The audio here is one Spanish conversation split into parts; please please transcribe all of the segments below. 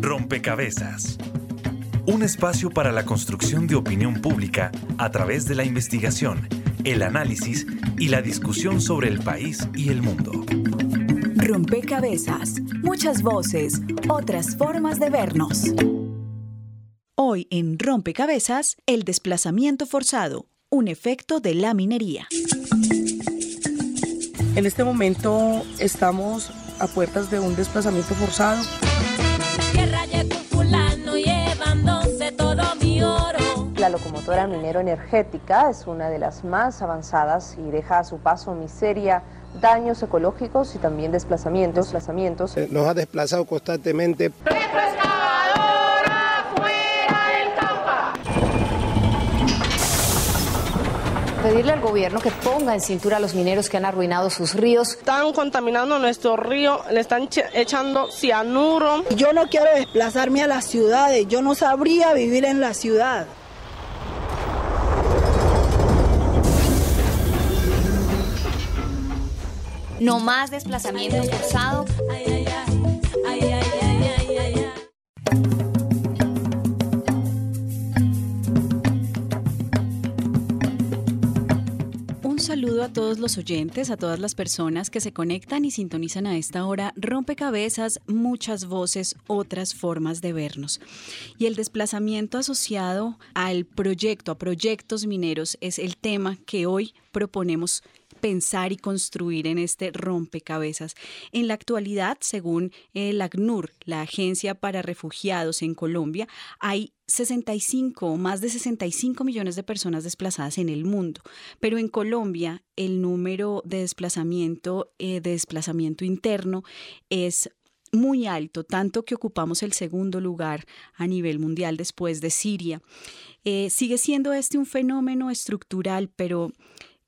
Rompecabezas. Un espacio para la construcción de opinión pública a través de la investigación, el análisis y la discusión sobre el país y el mundo. Rompecabezas. Muchas voces, otras formas de vernos. Hoy en Rompecabezas, el desplazamiento forzado, un efecto de la minería. En este momento estamos a puertas de un desplazamiento forzado. La locomotora minero energética es una de las más avanzadas y deja a su paso miseria, daños ecológicos y también desplazamientos. desplazamientos. Nos ha desplazado constantemente. Pedirle al gobierno que ponga en cintura a los mineros que han arruinado sus ríos. Están contaminando nuestro río, le están echando cianuro. Yo no quiero desplazarme a las ciudades, yo no sabría vivir en la ciudad. No más desplazamiento forzado. Saludo a todos los oyentes, a todas las personas que se conectan y sintonizan a esta hora. Rompecabezas, muchas voces, otras formas de vernos. Y el desplazamiento asociado al proyecto, a proyectos mineros, es el tema que hoy proponemos pensar y construir en este rompecabezas. En la actualidad, según el ACNUR, la Agencia para Refugiados en Colombia, hay 65 o más de 65 millones de personas desplazadas en el mundo, pero en Colombia el número de desplazamiento, eh, de desplazamiento interno es muy alto, tanto que ocupamos el segundo lugar a nivel mundial después de Siria. Eh, sigue siendo este un fenómeno estructural, pero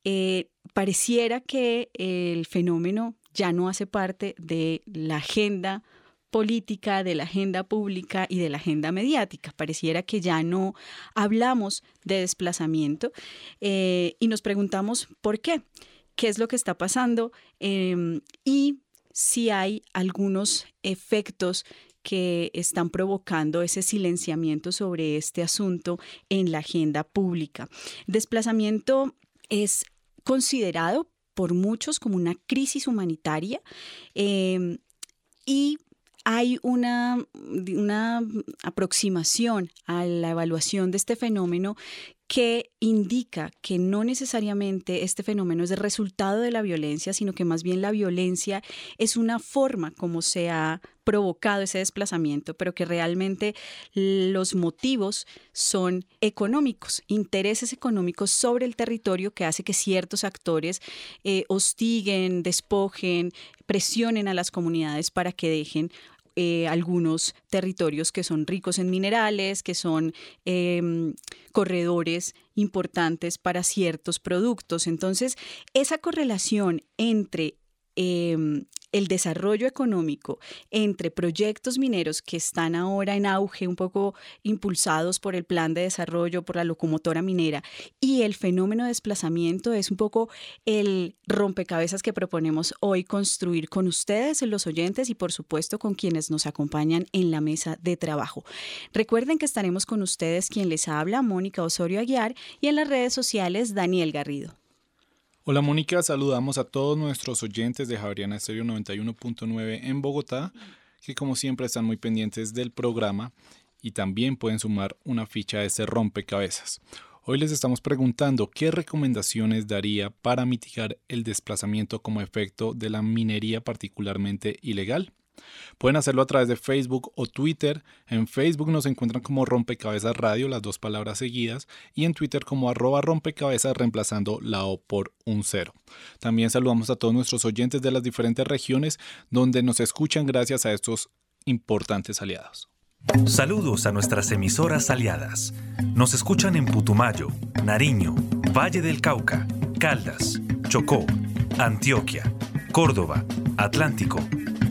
eh, pareciera que el fenómeno ya no hace parte de la agenda política, de la agenda pública y de la agenda mediática. Pareciera que ya no hablamos de desplazamiento eh, y nos preguntamos por qué, qué es lo que está pasando em, y si hay algunos efectos que están provocando ese silenciamiento sobre este asunto en la agenda pública. Desplazamiento es considerado por muchos como una crisis humanitaria eh, y hay una, una aproximación a la evaluación de este fenómeno que indica que no necesariamente este fenómeno es el resultado de la violencia, sino que más bien la violencia es una forma como se ha provocado ese desplazamiento, pero que realmente los motivos son económicos, intereses económicos sobre el territorio que hace que ciertos actores eh, hostiguen, despojen, presionen a las comunidades para que dejen eh, algunos territorios que son ricos en minerales, que son em, corredores importantes para ciertos productos. Entonces, esa correlación entre em, el desarrollo económico entre proyectos mineros que están ahora en auge, un poco impulsados por el plan de desarrollo, por la locomotora minera, y el fenómeno de desplazamiento es un poco el rompecabezas que proponemos hoy construir con ustedes, los oyentes, y por supuesto con quienes nos acompañan en la mesa de trabajo. Recuerden que estaremos con ustedes quien les habla, Mónica Osorio Aguiar, y en las redes sociales, Daniel Garrido. Hola Mónica, saludamos a todos nuestros oyentes de Javeriana Estéreo 91.9 en Bogotá, que como siempre están muy pendientes del programa y también pueden sumar una ficha de este rompecabezas. Hoy les estamos preguntando qué recomendaciones daría para mitigar el desplazamiento como efecto de la minería particularmente ilegal. Pueden hacerlo a través de Facebook o Twitter. En Facebook nos encuentran como Rompecabezas Radio, las dos palabras seguidas, y en Twitter como arroba rompecabezas reemplazando la O por un cero. También saludamos a todos nuestros oyentes de las diferentes regiones donde nos escuchan gracias a estos importantes aliados. Saludos a nuestras emisoras aliadas. Nos escuchan en Putumayo, Nariño, Valle del Cauca, Caldas, Chocó, Antioquia, Córdoba, Atlántico,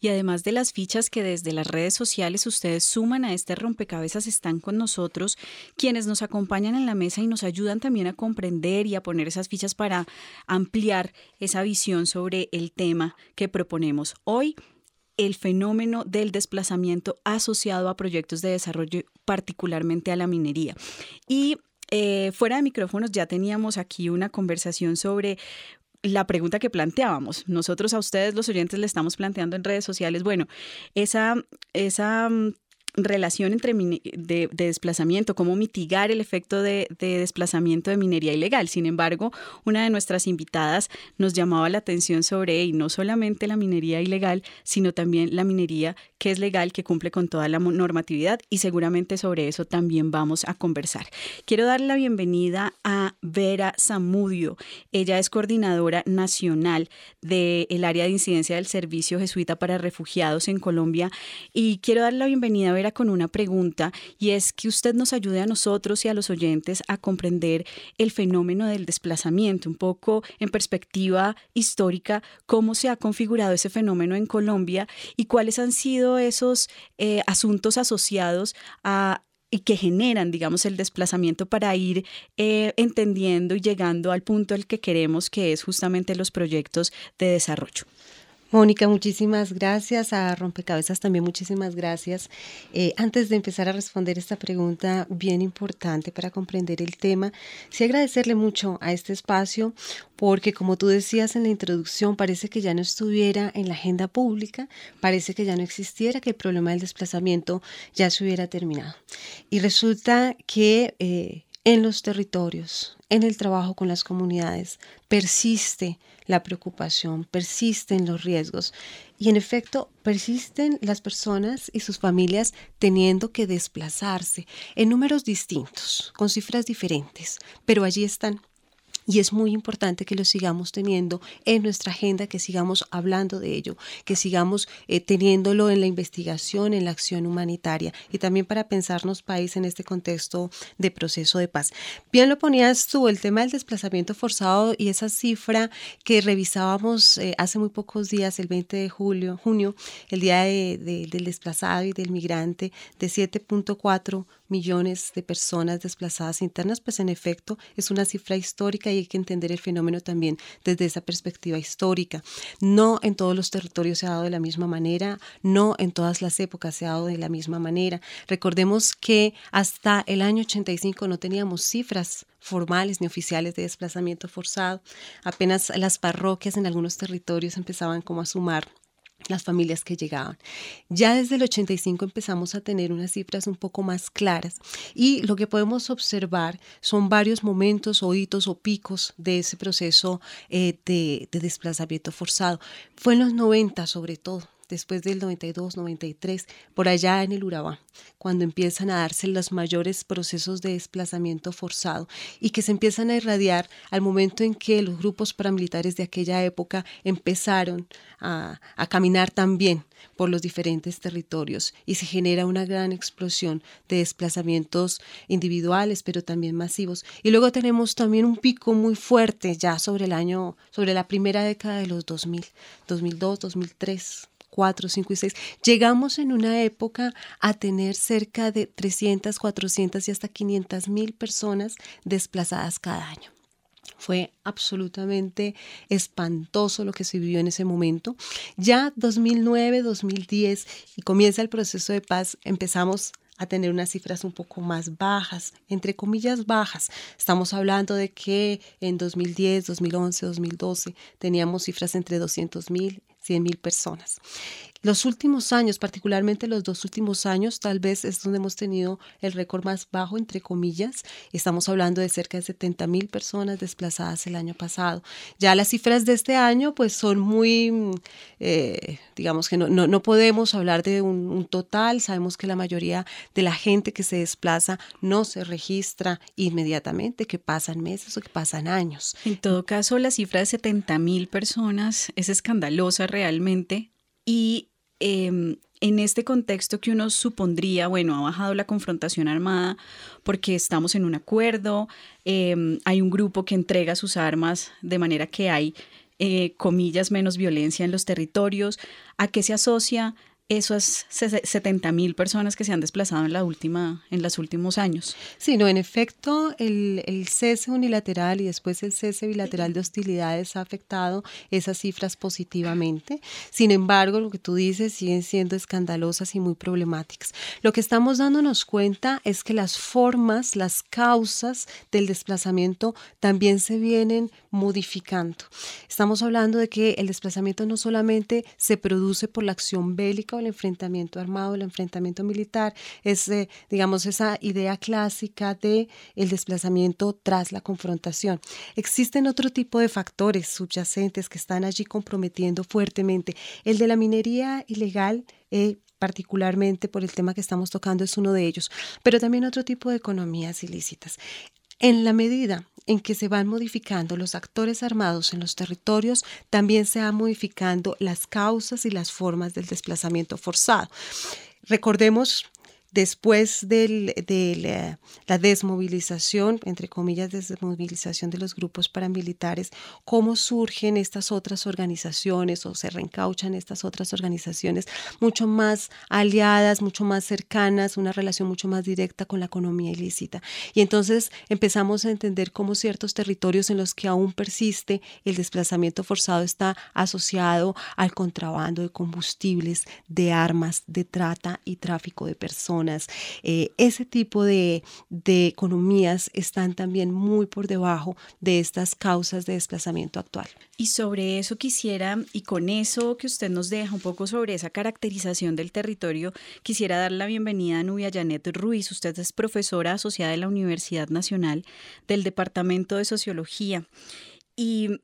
Y además de las fichas que desde las redes sociales ustedes suman a este rompecabezas, están con nosotros quienes nos acompañan en la mesa y nos ayudan también a comprender y a poner esas fichas para ampliar esa visión sobre el tema que proponemos. Hoy el fenómeno del desplazamiento asociado a proyectos de desarrollo, particularmente a la minería. Y eh, fuera de micrófonos ya teníamos aquí una conversación sobre la pregunta que planteábamos. Nosotros a ustedes, los oyentes, le estamos planteando en redes sociales, bueno, esa, esa mm, relación entre de, desplazamiento, cómo mitigar el efecto de, desplazamiento de minería ilegal. Sin embargo, una de nuestras invitadas nos llamaba la atención sobre y no solamente la minería ilegal, sino también la minería que es legal, que cumple con toda la normatividad y seguramente sobre eso también vamos a conversar. Quiero darle la bienvenida a Vera Zamudio. Ella es coordinadora nacional del área de incidencia del Servicio Jesuita para Refugiados en Colombia y quiero darle la bienvenida a Con una pregunta y es que usted nos ayude a nosotros y a los oyentes a comprender el fenómeno del desplazamiento, un poco en perspectiva histórica, cómo se ha configurado ese fenómeno en Colombia y cuáles han sido esos eh, asuntos asociados a y que generan, digamos, el desplazamiento para ir eh, entendiendo y llegando al punto al que queremos, que es justamente los proyectos de desarrollo. Mónica, muchísimas gracias. A Rompecabezas también muchísimas gracias. Eh, antes de empezar a responder esta pregunta bien importante para comprender el tema, sí agradecerle mucho a este espacio porque como tú decías en la introducción, parece que ya no estuviera en la agenda pública, parece que ya no existiera, que el problema del desplazamiento ya se hubiera terminado. Y resulta que... Eh, en los territorios, en el trabajo con las comunidades, persiste la preocupación, persisten los riesgos. Y en efecto persisten las personas y sus familias teniendo que desplazarse en números distintos, con cifras diferentes, pero allí están y es muy importante que lo sigamos teniendo en nuestra agenda, que sigamos hablando de ello, que sigamos eh, teniéndolo en la investigación, en la acción humanitaria y también para pensarnos país en este contexto de proceso de paz. Bien lo ponías tú, el tema del desplazamiento forzado y esa cifra que revisábamos eh, hace muy pocos días, el 20 de julio, junio, el día del desplazado y del migrante, de 7.4 millones de personas desplazadas internas, pues en efecto es una cifra histórica y hay que entender el fenómeno también desde esa perspectiva histórica. No en todos los territorios se ha dado de la misma manera, no en todas las épocas se ha dado de la misma manera. Recordemos que hasta el año 85 no teníamos cifras formales ni oficiales de desplazamiento forzado. Apenas las parroquias en algunos territorios empezaban como a sumar las familias que llegaban. Ya desde el 85 empezamos a tener unas cifras un poco más claras y lo que podemos observar son varios momentos o hitos o picos de ese proceso eh, de, de desplazamiento forzado. Fue en los 90 sobre todo después del 92, 93, por allá en el Urabá, cuando empiezan a darse los mayores procesos de desplazamiento forzado y que se empiezan a irradiar al momento en que los grupos paramilitares de aquella época empezaron a, caminar también por los diferentes territorios y se genera una gran explosión de desplazamientos individuales, pero también masivos. Y luego tenemos también un pico muy fuerte ya sobre el año, sobre la primera década de los 2000, 2002, 2003. 4, 5 y 6, llegamos en una época a tener cerca de 300, 400 y hasta 500 mil personas desplazadas cada año. Fue absolutamente espantoso lo que se vivió en ese momento. Ya 2009, 2010 y comienza el proceso de paz, empezamos a tener unas cifras un poco más bajas, entre comillas bajas. Estamos hablando de que en 2010, 2011, 2012 teníamos cifras entre 200 mil 100 mil personas. Los últimos años, particularmente los dos últimos años, tal vez es donde hemos tenido el récord más bajo, entre comillas. Estamos hablando de cerca de 70 mil personas desplazadas el año pasado. Ya las cifras de este año, pues son muy, eh, digamos que no, no, podemos hablar de un, un, total. Sabemos que la mayoría de la gente que se desplaza no se registra inmediatamente, que pasan meses o que pasan años. En todo caso, la cifra de 70 mil personas es escandalosa realmente y em, en este contexto que uno supondría, bueno, ha bajado la confrontación armada porque estamos en un acuerdo, em, hay un grupo que entrega sus armas de manera que hay, eh, comillas, menos violencia en los territorios, ¿a qué se asocia? Esos 70 mil personas que se han desplazado en, la última, en los últimos años. Sí, no, en efecto, el, el, cese unilateral y después el cese bilateral de hostilidades ha afectado esas cifras positivamente. Sin embargo, lo que tú dices siguen siendo escandalosas y muy problemáticas. Lo que estamos dándonos cuenta es que las formas, las causas del desplazamiento también se vienen modificando. Estamos hablando de que el desplazamiento no solamente se produce por la acción bélica o el enfrentamiento armado, el enfrentamiento militar, es, eh, digamos, esa idea clásica de el desplazamiento tras la confrontación. Existen otro tipo de factores subyacentes que están allí comprometiendo fuertemente. El de la minería ilegal eh, particularmente por el tema que estamos tocando, es uno de ellos, pero también otro tipo de economías ilícitas. En la medida en que se van modificando los actores armados en los territorios, también se van modificando las causas y las formas del desplazamiento forzado. Recordemos después de eh, la desmovilización, entre comillas, desmovilización de los grupos paramilitares, cómo surgen estas otras organizaciones o se reencauchan estas otras organizaciones mucho más aliadas, mucho más cercanas, una relación mucho más directa con la economía ilícita. Y entonces empezamos a entender cómo ciertos territorios en los que aún persiste el desplazamiento forzado está asociado al contrabando de combustibles, de armas, de trata y tráfico de personas eh, ese tipo de, de economías están también muy por debajo de estas causas de desplazamiento actual. Y sobre eso quisiera, y con eso que usted nos deja un poco sobre esa caracterización del territorio, quisiera dar la bienvenida a Nubia Janet Ruiz. Usted es profesora asociada de la Universidad Nacional del Departamento de Sociología. Y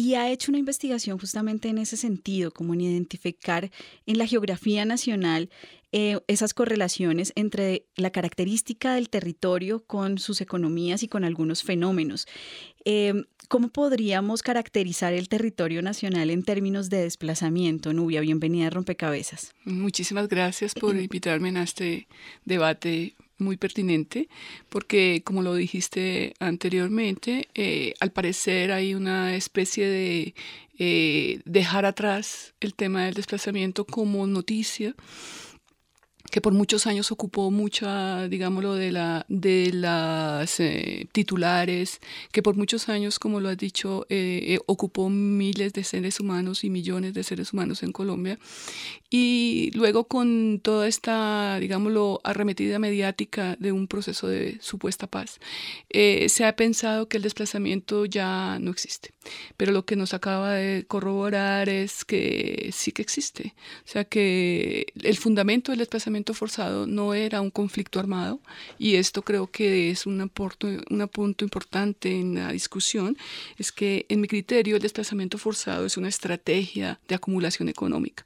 y ha hecho una investigación justamente en ese sentido, como en identificar en la geografía nacional eh, esas correlaciones entre la característica del territorio con sus economías y con algunos fenómenos. Em, ¿Cómo podríamos caracterizar el territorio nacional en términos de desplazamiento? Nubia, bienvenida a Rompecabezas. Muchísimas gracias por invitarme a este debate muy pertinente porque, como lo dijiste anteriormente, eh, al parecer hay una especie de eh, dejar atrás el tema del desplazamiento como noticia que por muchos años ocupó mucha, digámoslo, de, la, de las eh, titulares, que por muchos años, como lo has dicho, eh, eh, ocupó miles de seres humanos y millones de seres humanos en Colombia. Y luego con toda esta, digámoslo, arremetida mediática de un proceso de supuesta paz, se ha pensado que el desplazamiento ya no existe. Pero lo que nos acaba de corroborar es que sí que existe. O sea que el fundamento del desplazamiento forzado no era un conflicto armado y esto creo que es un, aporto, un punto importante en la discusión, es que en mi criterio el desplazamiento forzado es una estrategia de acumulación económica,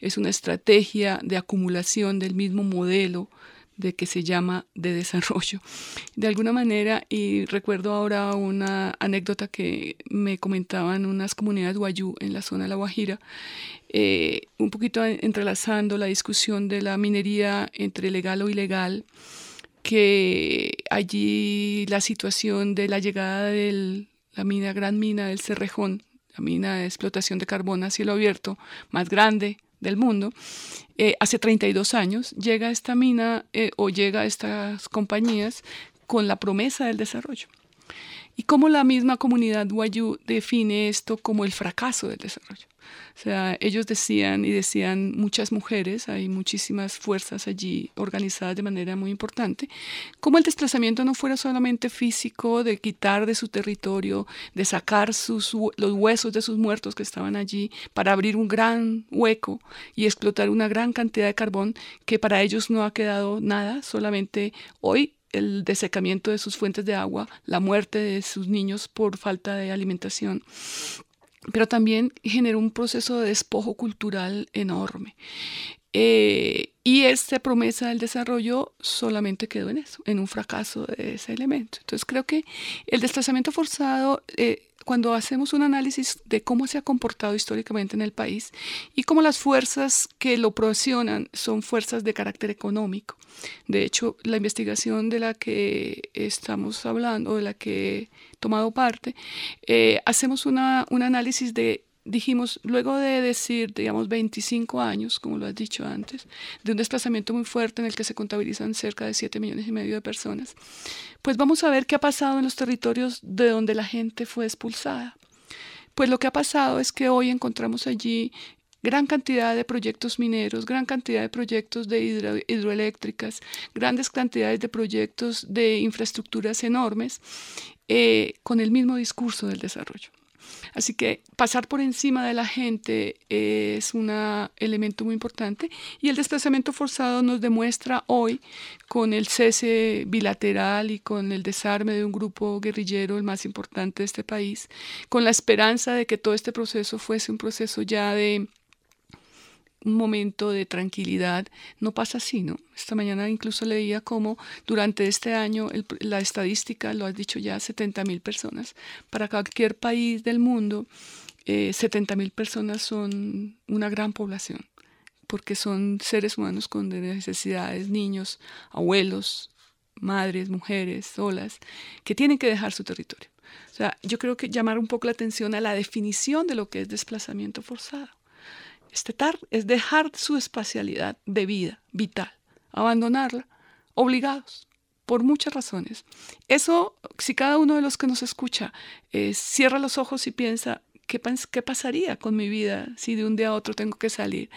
es una estrategia de acumulación del mismo modelo de que se llama de desarrollo. De alguna manera, y recuerdo ahora una anécdota que me comentaban unas comunidades guayú en la zona de La Guajira, eh, un poquito entrelazando la discusión de la minería entre legal o ilegal, que allí la situación de la llegada de la mina, gran mina del Cerrejón, la mina de explotación de carbón a cielo abierto más grande del mundo, eh, hace 32 años llega esta mina eh, o llega a estas compañías con la promesa del desarrollo. Y cómo la misma comunidad Wayuu define esto como el fracaso del desarrollo. O sea, ellos decían y decían muchas mujeres, hay muchísimas fuerzas allí organizadas de manera muy importante, como el desplazamiento no fuera solamente físico, de quitar de su territorio, de sacar sus, los huesos de sus muertos que estaban allí para abrir un gran hueco y explotar una gran cantidad de carbón que para ellos no ha quedado nada, solamente hoy el desecamiento de sus fuentes de agua, la muerte de sus niños por falta de alimentación pero también generó un proceso de despojo cultural enorme. Eh, Y esta promesa del desarrollo solamente quedó en eso, en un fracaso de ese elemento. Entonces creo que el desplazamiento forzado, eh, cuando hacemos un análisis de cómo se ha comportado históricamente en el país y cómo las fuerzas que lo presionan son fuerzas de carácter económico. De hecho, la investigación de la que estamos hablando, de la que he tomado parte, eh, hacemos una, un análisis de dijimos, luego de decir, digamos, 25 años, como lo has dicho antes, de un desplazamiento muy fuerte en el que se contabilizan cerca de 7 millones y medio de personas, pues vamos a ver qué ha pasado en los territorios de donde la gente fue expulsada. Pues lo que ha pasado es que hoy encontramos allí gran cantidad de proyectos mineros, gran cantidad de proyectos de hidroeléctricas, grandes cantidades de proyectos de infraestructuras enormes, eh, con el mismo discurso del desarrollo. Así que pasar por encima de la gente es un elemento muy importante y el desplazamiento forzado nos demuestra hoy con el cese bilateral y con el desarme de un grupo guerrillero, el más importante de este país, con la esperanza de que todo este proceso fuese un proceso ya de un momento de tranquilidad, no pasa así, ¿no? Esta mañana incluso leía cómo durante este año la estadística, lo has dicho ya, 70 mil personas. Para cualquier país del mundo, eh, 70 mil personas son una gran población, porque son seres humanos con necesidades, niños, abuelos, madres, mujeres, solas, que tienen que dejar su territorio. O sea, yo creo que llamar un poco la atención a la definición de lo que es desplazamiento forzado estetar es dejar su espacialidad de vida vital, abandonarla, obligados, por muchas razones. Eso, si cada uno de los que nos escucha eh, cierra los ojos y piensa, ¿qué, ¿qué pasaría con mi vida si de un día a otro tengo que salir?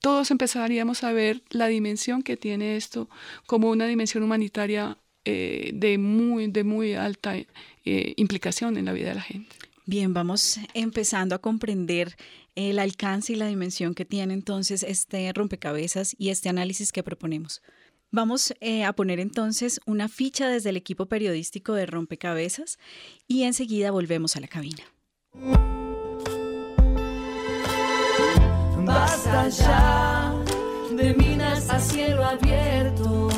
Todos empezaríamos a ver la dimensión que tiene esto como una dimensión humanitaria eh, de, muy, de muy alta eh, implicación en la vida de la gente. Bien, vamos empezando a comprender el alcance y la dimensión que tiene entonces este rompecabezas y este análisis que proponemos. Vamos eh, a poner entonces una ficha desde el equipo periodístico de Rompecabezas y enseguida volvemos a la cabina. Basta ya de minas a cielo abierto.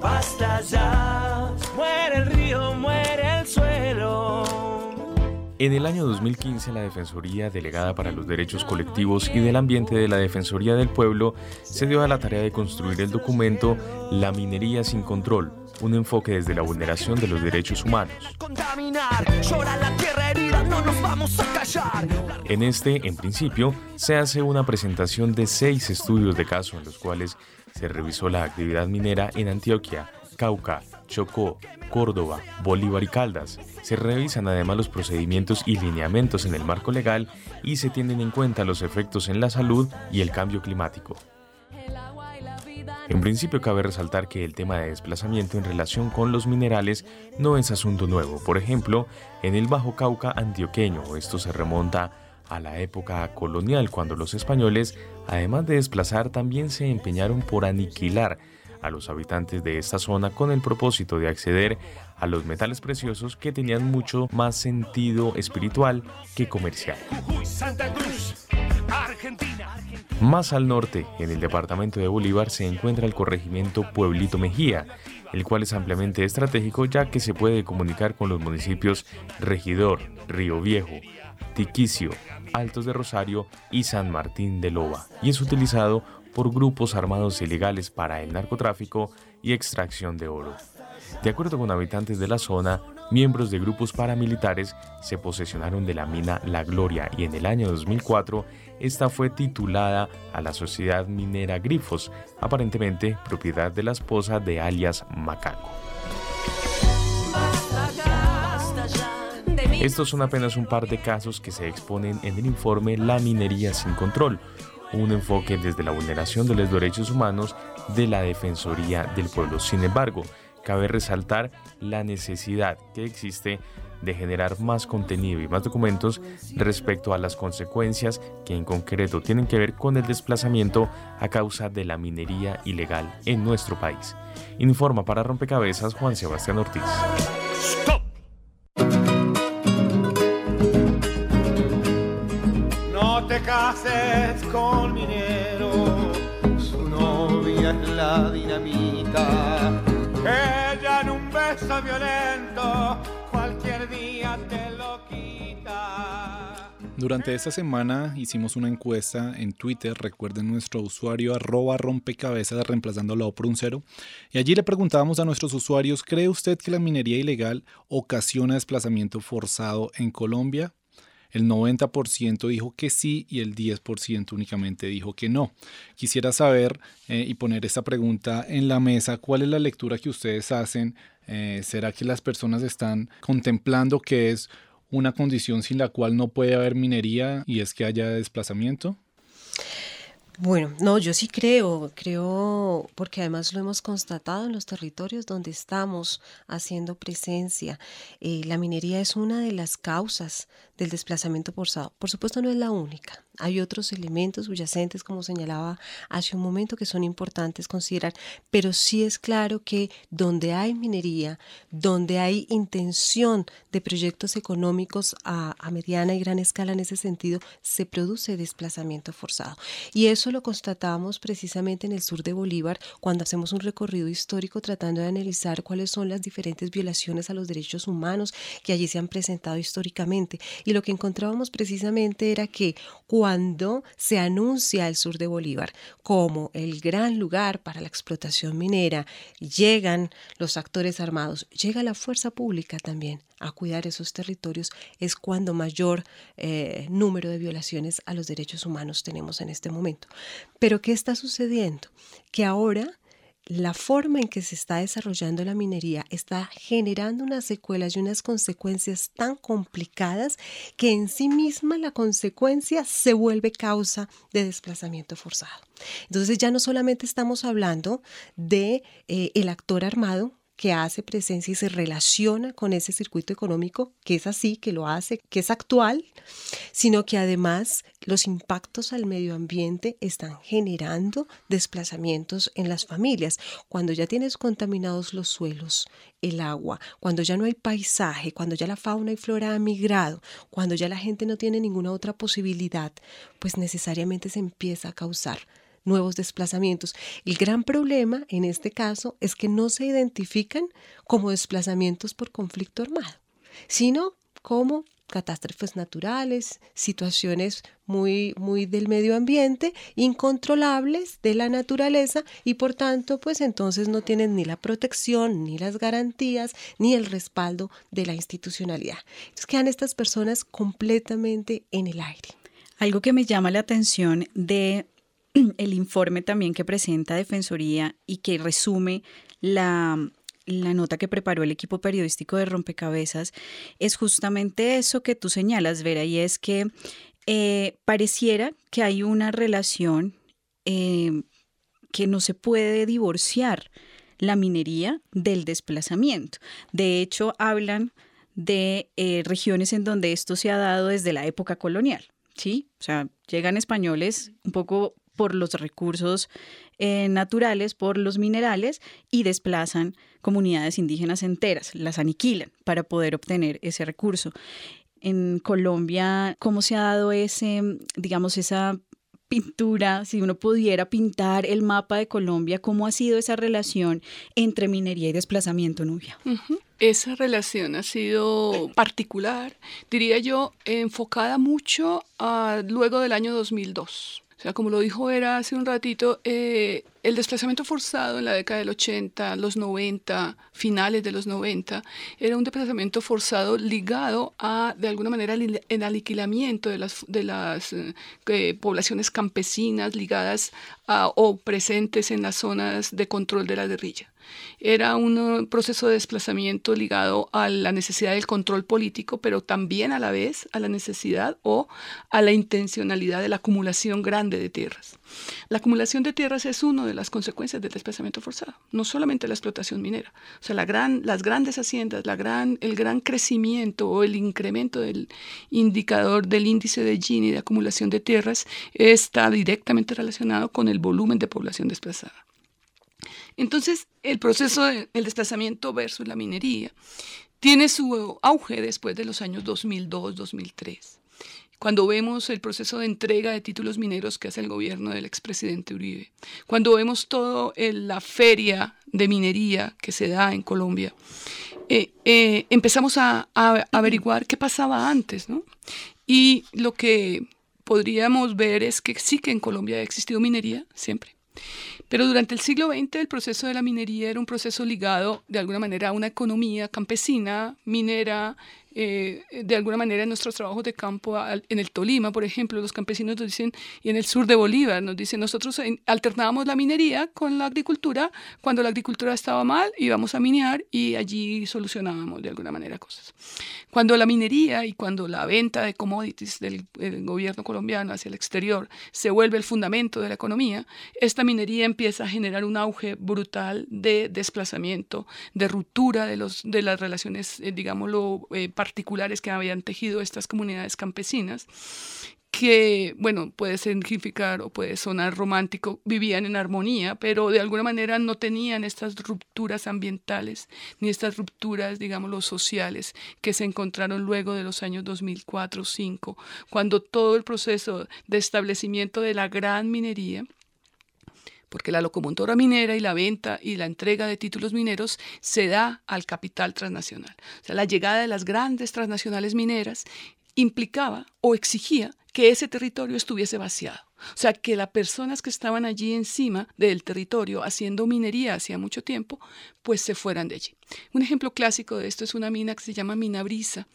Basta ya, muere el río, muere. En el año 2015, la Defensoría Delegada para los Derechos Colectivos y del Ambiente de la Defensoría del Pueblo se dio a la tarea de construir el documento La minería sin control, un enfoque desde la vulneración de los derechos humanos. En este, en principio, se hace una presentación de seis estudios de caso en los cuales se revisó la actividad minera en Antioquia, Cauca, Chocó, Córdoba, Bolívar y Caldas. Se revisan además los procedimientos y lineamientos en el marco legal y se tienen en cuenta los efectos en la salud y el cambio climático. En principio cabe resaltar que el tema de desplazamiento en relación con los minerales no es asunto nuevo. Por ejemplo, en el Bajo Cauca antioqueño, esto se remonta a la época colonial cuando los españoles, además de desplazar, también se empeñaron por aniquilar a los habitantes de esta zona con el propósito de acceder a los metales preciosos que tenían mucho más sentido espiritual que comercial. Más al norte, en el departamento de Bolívar, se encuentra el corregimiento Pueblito Mejía, el cual es ampliamente estratégico ya que se puede comunicar con los municipios Regidor, Río Viejo, Tiquicio, Altos de Rosario y San Martín de Loba, y es utilizado por grupos armados ilegales para el narcotráfico y extracción de oro. De acuerdo con habitantes de la zona, miembros de grupos paramilitares se posesionaron de la mina La Gloria y en el año 2004 esta fue titulada a la sociedad minera Grifos, aparentemente propiedad de la esposa de alias Macaco. Estos son apenas un par de casos que se exponen en el informe La minería sin control, un enfoque desde la vulneración de los derechos humanos de la Defensoría del Pueblo. Sin embargo, cabe resaltar la necesidad que existe de generar más contenido y más documentos respecto a las consecuencias que en concreto tienen que ver con el desplazamiento a causa de la minería ilegal en nuestro país. Informa para Rompecabezas Juan Sebastián Ortiz. Cases con su es la dinamita. Un beso violento cualquier día te lo quita. Durante esta semana hicimos una encuesta en Twitter, recuerden nuestro usuario arroba rompecabezas reemplazándolo por un cero, y allí le preguntábamos a nuestros usuarios, ¿cree usted que la minería ilegal ocasiona desplazamiento forzado en Colombia? El 90% dijo que sí y el 10% únicamente dijo que no. Quisiera saber eh, y poner esta pregunta en la mesa, ¿cuál es la lectura que ustedes hacen? Eh, ¿Será que las personas están contemplando que es una condición sin la cual no puede haber minería y es que haya desplazamiento? Bueno, no, yo sí creo, creo, porque además lo hemos constatado en los territorios donde estamos haciendo presencia. Eh, la minería es una de las causas del desplazamiento forzado. Por supuesto no es la única. Hay otros elementos subyacentes, como señalaba hace un momento, que son importantes considerar, pero sí es claro que donde hay minería, donde hay intención de proyectos económicos a, a mediana y gran escala en ese sentido, se produce desplazamiento forzado. Y eso lo constatamos precisamente en el sur de Bolívar cuando hacemos un recorrido histórico tratando de analizar cuáles son las diferentes violaciones a los derechos humanos que allí se han presentado históricamente. Y lo que encontrábamos precisamente era que cuando se anuncia el sur de Bolívar como el gran lugar para la explotación minera, llegan los actores armados, llega la fuerza pública también a cuidar esos territorios, es cuando mayor eh, número de violaciones a los derechos humanos tenemos en este momento. Pero ¿qué está sucediendo? Que ahora la forma en que se está desarrollando la minería está generando unas secuelas y unas consecuencias tan complicadas que en sí misma la consecuencia se vuelve causa de desplazamiento forzado. Entonces ya no solamente estamos hablando de eh, el actor armado que hace presencia y se relaciona con ese circuito económico, que es así, que lo hace, que es actual, sino que además los impactos al medio ambiente están generando desplazamientos en las familias. Cuando ya tienes contaminados los suelos, el agua, cuando ya no hay paisaje, cuando ya la fauna y flora ha migrado, cuando ya la gente no tiene ninguna otra posibilidad, pues necesariamente se empieza a causar nuevos desplazamientos. El gran problema en este caso es que no se identifican como desplazamientos por conflicto armado, sino como catástrofes naturales, situaciones muy, muy del medio ambiente, incontrolables de la naturaleza y por tanto, pues entonces no tienen ni la protección, ni las garantías, ni el respaldo de la institucionalidad. Quedan estas personas completamente en el aire. Algo que me llama la atención de el informe también que presenta Defensoría y que resume la, nota que preparó el equipo periodístico de Rompecabezas es justamente eso que tú señalas, Vera, y es que eh, pareciera que hay una relación eh, que no se puede divorciar la minería del desplazamiento. De hecho, hablan de eh, regiones en donde esto se ha dado desde la época colonial. ¿sí? O sea, llegan españoles un poco por los recursos eh, naturales, por los minerales y desplazan comunidades indígenas enteras, las aniquilan para poder obtener ese recurso. En Colombia, ¿cómo se ha dado ese, digamos, esa pintura, si uno pudiera pintar el mapa de Colombia, ¿cómo ha sido esa relación entre minería y desplazamiento, Nubia? Esa relación ha sido particular, diría yo, enfocada mucho a, luego del año 2002. O sea, como lo dijo Era hace un ratito, eh, el desplazamiento forzado en la década del 80, los 90, finales de los 90, era un desplazamiento forzado ligado a, de alguna manera, el aniquilamiento de las, de las eh, poblaciones campesinas ligadas a, o presentes en las zonas de control de la guerrilla. Era un proceso de desplazamiento ligado a la necesidad del control político, pero también a la vez a la necesidad o a la intencionalidad de la acumulación grande de tierras. La acumulación de tierras es una de las consecuencias del desplazamiento forzado, no solamente la explotación minera. O sea, la gran, las grandes haciendas, la gran, el gran crecimiento o el incremento del indicador del índice de Gini de acumulación de tierras está directamente relacionado con el volumen de población desplazada. Entonces, el proceso del desplazamiento versus la minería tiene su auge después de los años 2002-2003 cuando vemos el proceso de entrega de títulos mineros que hace el gobierno del expresidente Uribe, cuando vemos todo la feria de minería que se da en Colombia, eh, eh, empezamos a, a, averiguar qué pasaba antes, ¿no? Y lo que podríamos ver es que sí que en Colombia ha existido minería siempre. Pero durante el siglo XX el proceso de la minería era un proceso ligado de alguna manera a una economía campesina, minera, eh, de alguna manera en nuestros trabajos de campo, en el Tolima, por ejemplo, los campesinos nos dicen, y en el sur de Bolívar, nos dicen, nosotros alternábamos la minería con la agricultura, cuando la agricultura estaba mal íbamos a minear y allí solucionábamos de alguna manera cosas. Cuando la minería y cuando la venta de commodities del, gobierno colombiano hacia el exterior se vuelve el fundamento de la economía, esta minería empieza a generar un auge brutal de desplazamiento, de ruptura de, los, de las relaciones, eh, digámoslo, eh, particulares que habían tejido estas comunidades campesinas que, bueno, puede significar o puede sonar romántico, vivían en armonía, pero de alguna manera no tenían estas rupturas ambientales ni estas rupturas, digámoslo, sociales que se encontraron luego de los años 2004-2005, cuando todo el proceso de establecimiento de la gran minería porque la locomotora minera y la venta y la entrega de títulos mineros se da al capital transnacional. O sea, la llegada de las grandes transnacionales mineras implicaba o exigía que ese territorio estuviese vaciado. O sea, que las personas que estaban allí encima del territorio haciendo minería hacía mucho tiempo, pues se fueran de allí. Un ejemplo clásico de esto es una mina que se llama Mina Brisa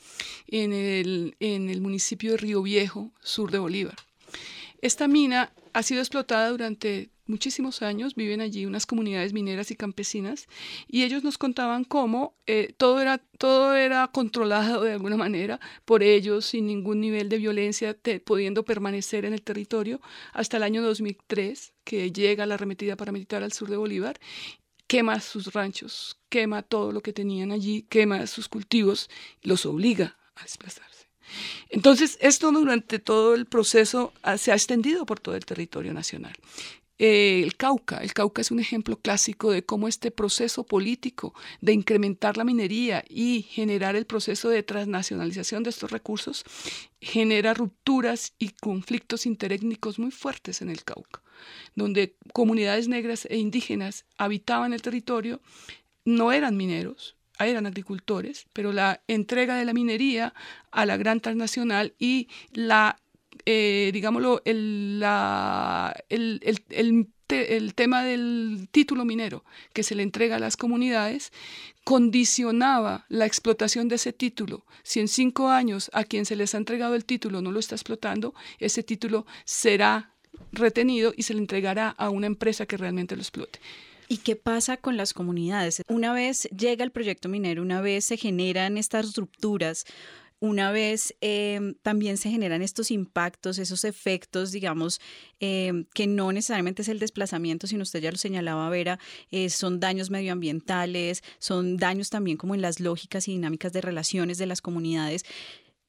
en el, en el municipio de Río Viejo, sur de Bolívar. Esta mina ha sido explotada durante muchísimos años, viven allí unas comunidades mineras y campesinas, y ellos nos contaban cómo eh, todo, era, todo era controlado de alguna manera por ellos, sin ningún nivel de violencia, pudiendo permanecer en el territorio hasta el año 2003, que llega la arremetida paramilitar al sur de Bolívar, quema sus ranchos, quema todo lo que tenían allí, quema sus cultivos, los obliga a desplazarse. Entonces, esto durante todo el proceso ah, se ha extendido por todo el territorio nacional. Eh, el Cauca. El Cauca es un ejemplo clásico de cómo este proceso político de incrementar la minería y generar el proceso de transnacionalización de estos recursos genera rupturas y conflictos interétnicos muy fuertes en el Cauca, donde comunidades negras e indígenas habitaban el territorio, no eran mineros, eran agricultores, pero la entrega de la minería a la gran transnacional y la eh, digámoslo, el, el, tema del título minero que se le entrega a las comunidades condicionaba la explotación de ese título. Si en cinco años a quien se les ha entregado el título no lo está explotando, ese título será retenido y se le entregará a una empresa que realmente lo explote. ¿Y qué pasa con las comunidades? Una vez llega el proyecto minero, una vez se generan estas rupturas, una vez em, también se generan estos impactos, esos efectos, digamos, em, que no necesariamente es el desplazamiento, sino usted ya lo señalaba, Vera, eh, son daños medioambientales, son daños también como en las lógicas y dinámicas de relaciones de las comunidades.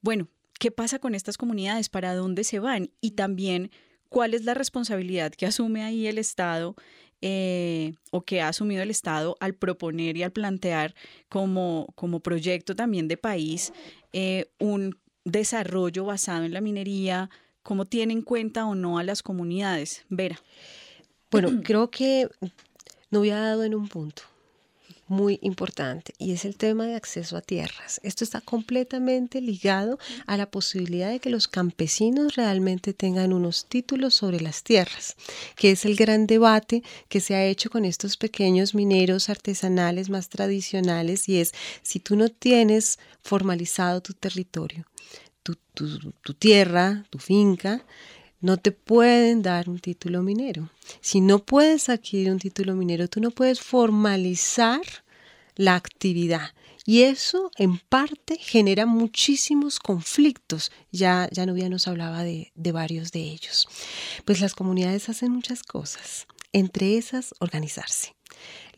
Bueno, ¿qué pasa con estas comunidades? ¿Para dónde se van? Y también, ¿cuál es la responsabilidad que asume ahí el Estado? Eh, o que ha asumido el Estado al proponer y al plantear como, como proyecto también de país eh, un desarrollo basado en la minería, cómo tiene en cuenta o no a las comunidades. Vera. Bueno, creo que no había dado en un punto muy importante y es el tema de acceso a tierras. Esto está completamente ligado a la posibilidad de que los campesinos realmente tengan unos títulos sobre las tierras, que es el gran debate que se ha hecho con estos pequeños mineros artesanales más tradicionales y es si tú no tienes formalizado tu territorio, tu, tu tierra, tu finca, no te pueden dar un título minero. Si no puedes adquirir un título minero, tú no puedes formalizar la actividad. Y eso en parte genera muchísimos conflictos. Ya, ya Nubia nos hablaba de, de varios de ellos. Pues las comunidades hacen muchas cosas, entre esas organizarse.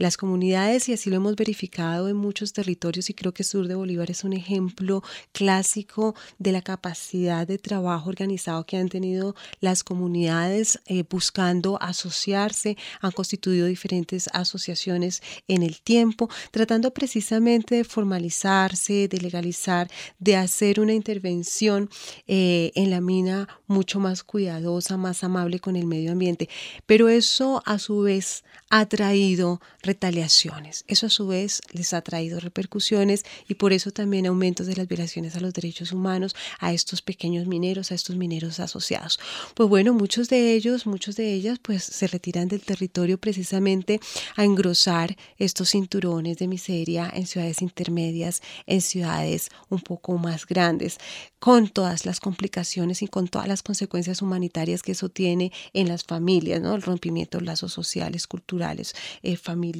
Las comunidades, y así lo hemos verificado en muchos territorios, y creo que Sur de Bolívar es un ejemplo clásico de la capacidad de trabajo organizado que han tenido las comunidades eh, buscando asociarse, han constituido diferentes asociaciones en el tiempo, tratando precisamente de formalizarse, de legalizar, de hacer una intervención eh, en la mina mucho más cuidadosa, más amable con el medio ambiente. Pero eso a su vez ha traído retaliaciones. Eso a su vez les ha traído repercusiones y por eso también aumentos de las violaciones a los derechos humanos a estos pequeños mineros, a estos mineros asociados. Pues bueno, muchos de ellos, muchos de ellas, pues se retiran del territorio precisamente a engrosar estos cinturones de miseria en ciudades intermedias, en ciudades un poco más grandes, con todas las complicaciones y con todas las consecuencias humanitarias que eso tiene en las familias, ¿no? El rompimiento de lazos sociales, culturales, eh, familiares,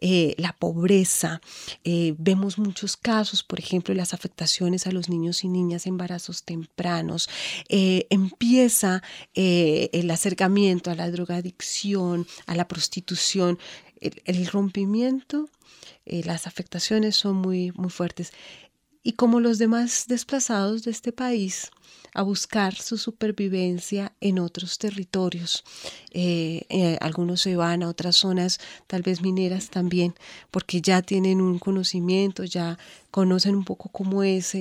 eh, la pobreza. Eh, vemos muchos casos, por ejemplo, las afectaciones a los niños y niñas, embarazos tempranos. empieza el acercamiento a la drogadicción, a la prostitución. El, rompimiento, las afectaciones son muy, muy fuertes. Y como los demás desplazados de este país, a buscar su supervivencia en otros territorios. Eh, eh, algunos se van a otras zonas, tal vez mineras también, porque ya tienen un conocimiento, ya conocen un poco cómo es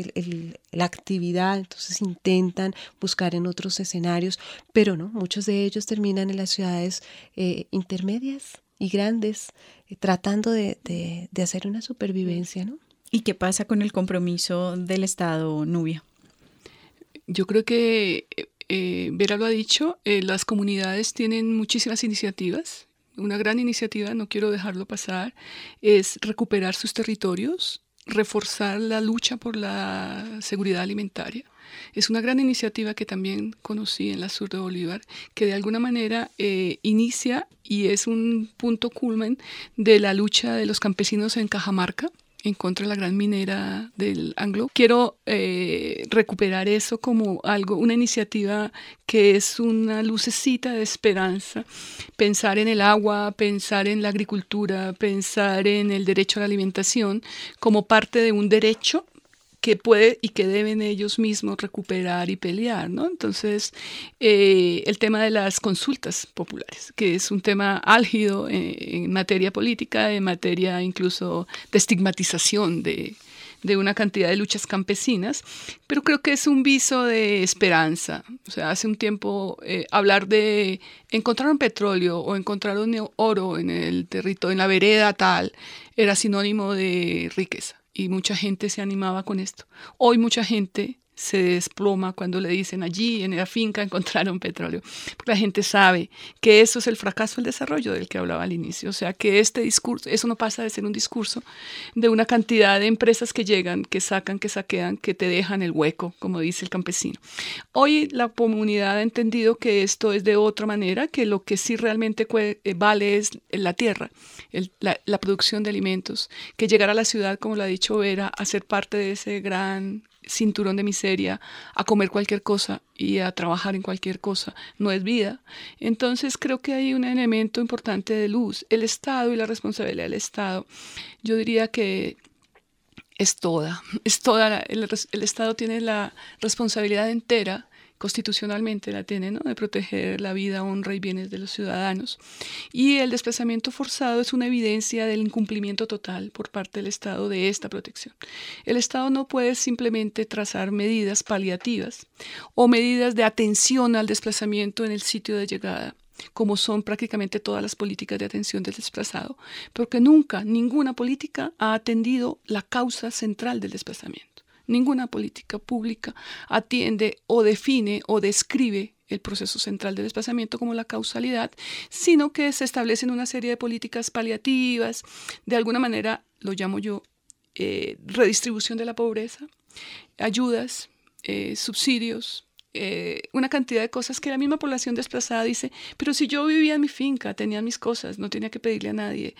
la actividad, entonces intentan buscar en otros escenarios, pero no, muchos de ellos terminan en las ciudades eh, intermedias y grandes, tratando de, de hacer una supervivencia, ¿no? ¿Y qué pasa con el compromiso del Estado, Nubia? Yo creo que eh, Vera lo ha dicho, eh, las comunidades tienen muchísimas iniciativas. Una gran iniciativa, no quiero dejarlo pasar, es recuperar sus territorios, reforzar la lucha por la seguridad alimentaria. Es una gran iniciativa que también conocí en la sur de Bolívar, que de alguna manera eh, inicia y es un punto culmen de la lucha de los campesinos en Cajamarca, en contra de la gran minera del Anglo. Quiero eh, recuperar eso como algo, una iniciativa que es una lucecita de esperanza. Pensar en el agua, pensar en la agricultura, pensar en el derecho a la alimentación como parte de un derecho que puede y que deben ellos mismos recuperar y pelear, ¿no? Entonces, eh, el tema de las consultas populares, que es un tema álgido en, materia política, en materia incluso de estigmatización de, una cantidad de luchas campesinas, pero creo que es un viso de esperanza. O sea, hace un tiempo eh, hablar de encontrar un petróleo o encontrar un oro en el territorio, en la vereda tal, era sinónimo de riqueza y mucha gente se animaba con esto. Hoy mucha gente se desploma cuando le dicen allí en la finca encontraron petróleo, porque la gente sabe que eso es el fracaso del desarrollo del que hablaba al inicio, o sea que este discurso, eso no pasa de ser un discurso de una cantidad de empresas que llegan, que sacan, que saquean, que te dejan el hueco, como dice el campesino. Hoy la comunidad ha entendido que esto es de otra manera, que lo que sí realmente eh, vale es la tierra, la, la producción de alimentos, que llegar a la ciudad, como lo ha dicho Vera, a ser parte de ese gran cinturón de miseria, a comer cualquier cosa y a trabajar en cualquier cosa, no es vida. Entonces creo que hay un elemento importante de luz. El Estado y la responsabilidad del Estado, yo diría que es toda, es toda, el, el Estado tiene la responsabilidad entera constitucionalmente la tiene, ¿no? de proteger la vida, honra y bienes de los ciudadanos. Y el desplazamiento forzado es una evidencia del incumplimiento total por parte del Estado de esta protección. El Estado no puede simplemente trazar medidas paliativas o medidas de atención al desplazamiento en el sitio de llegada como son prácticamente todas las políticas de atención del desplazado, porque nunca ninguna política ha atendido la causa central del desplazamiento. Ninguna política pública atiende o define o describe el proceso central del desplazamiento como la causalidad, sino que se establecen una serie de políticas paliativas, de alguna manera, lo llamo yo, eh, redistribución de la pobreza, ayudas, eh, subsidios, eh, una cantidad de cosas que la misma población desplazada dice, pero si yo vivía en mi finca, tenía mis cosas, no tenía que pedirle a nadie,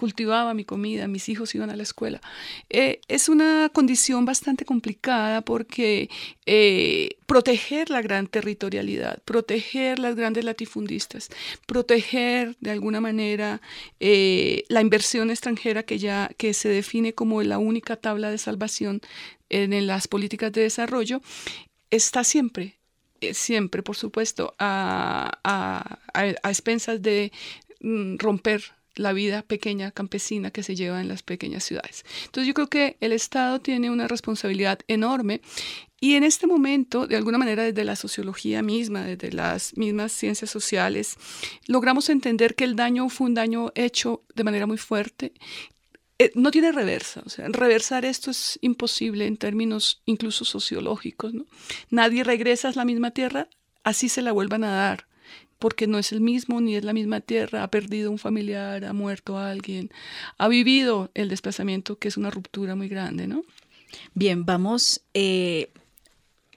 cultivaba mi comida, mis hijos iban a la escuela. Eh, es una condición bastante complicada porque eh, proteger la gran territorialidad, proteger las grandes latifundistas, proteger de alguna manera eh, la inversión extranjera que ya que se define como la única tabla de salvación en, las políticas de desarrollo, está siempre siempre, por supuesto, a, a expensas de mm, romper la vida pequeña campesina que se lleva en las pequeñas ciudades. Entonces yo creo que el Estado tiene una responsabilidad enorme y en este momento, de alguna manera, desde la sociología misma, desde las mismas ciencias sociales, logramos entender que el daño fue un daño hecho de manera muy fuerte. Eh, no tiene reversa, o sea, reversar esto es imposible en términos incluso sociológicos. Nadie regresa a la misma tierra, así se la vuelvan a dar porque no es el mismo ni es la misma tierra, ha perdido un familiar, ha muerto alguien, ha vivido el desplazamiento, que es una ruptura muy grande, ¿no? Bien, vamos eh,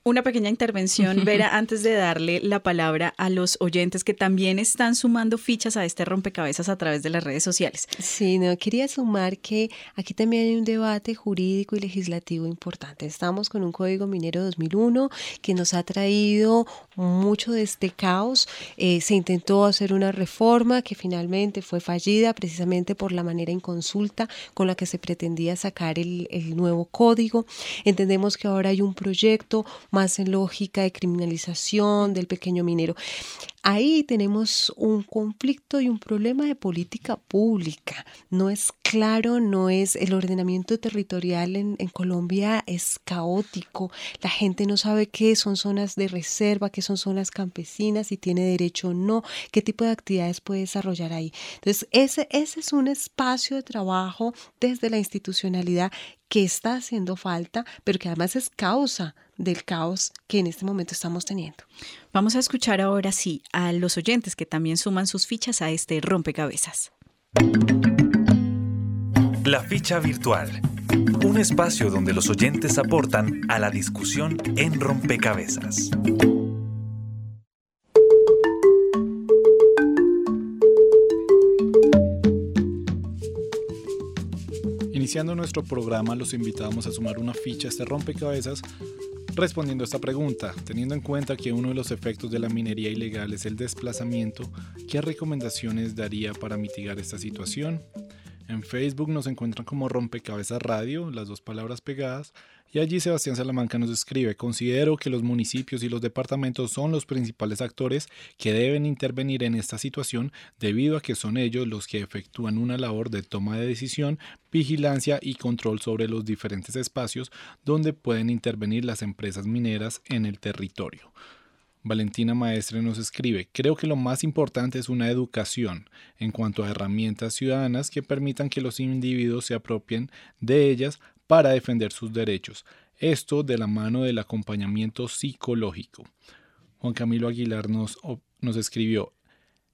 una pequeña intervención, Vera, antes de darle la palabra a los oyentes que también están sumando fichas a este rompecabezas a través de las redes sociales. Sí, no, quería sumar que aquí también hay un debate jurídico y legislativo importante. Estamos con un Código Minero 2001 que nos ha traído mucho de este caos. Eh, se intentó hacer una reforma que finalmente fue fallida precisamente por la manera inconsulta con la que se pretendía sacar el, el nuevo código. Entendemos que ahora hay un proyecto más lógica de criminalización del pequeño minero. Ahí tenemos un conflicto y un problema de política pública. No es claro, no es el ordenamiento territorial en, Colombia es caótico. La gente no sabe qué son zonas de reserva, qué son zonas campesinas, si tiene derecho o no, qué tipo de actividades puede desarrollar ahí. Entonces, ese, ese es un espacio de trabajo desde la institucionalidad que está haciendo falta, pero que además es causa del caos que en este momento estamos teniendo. Vamos a escuchar ahora sí a los oyentes que también suman sus fichas a este rompecabezas. La ficha virtual. Un espacio donde los oyentes aportan a la discusión en rompecabezas. Iniciando nuestro programa, los invitamos a sumar una ficha a este rompecabezas respondiendo a esta pregunta, teniendo en cuenta que uno de los efectos de la minería ilegal es el desplazamiento, ¿qué recomendaciones daría para mitigar esta situación? En Facebook nos encuentran como Rompecabezas Radio, las dos palabras pegadas, y allí Sebastián Salamanca nos escribe, considero que los municipios y los departamentos son los principales actores que deben intervenir en esta situación debido a que son ellos los que efectúan una labor de toma de decisión, vigilancia y control sobre los diferentes espacios donde pueden intervenir las empresas mineras en el territorio. Valentina Maestre nos escribe, creo que lo más importante es una educación en cuanto a herramientas ciudadanas que permitan que los individuos se apropien de ellas para defender sus derechos. Esto de la mano del acompañamiento psicológico. Juan Camilo Aguilar nos, nos escribió,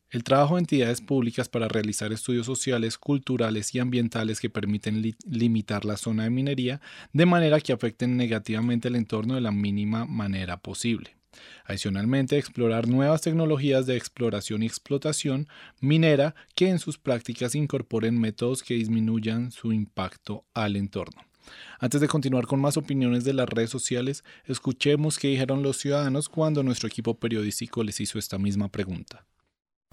el trabajo de entidades públicas para realizar estudios sociales, culturales y ambientales que permiten limitar la zona de minería de manera que afecten negativamente el entorno de la mínima manera posible. Adicionalmente, explorar nuevas tecnologías de exploración y explotación minera que en sus prácticas incorporen métodos que disminuyan su impacto al entorno. Antes de continuar con más opiniones de las redes sociales, escuchemos qué dijeron los ciudadanos cuando nuestro equipo periodístico les hizo esta misma pregunta.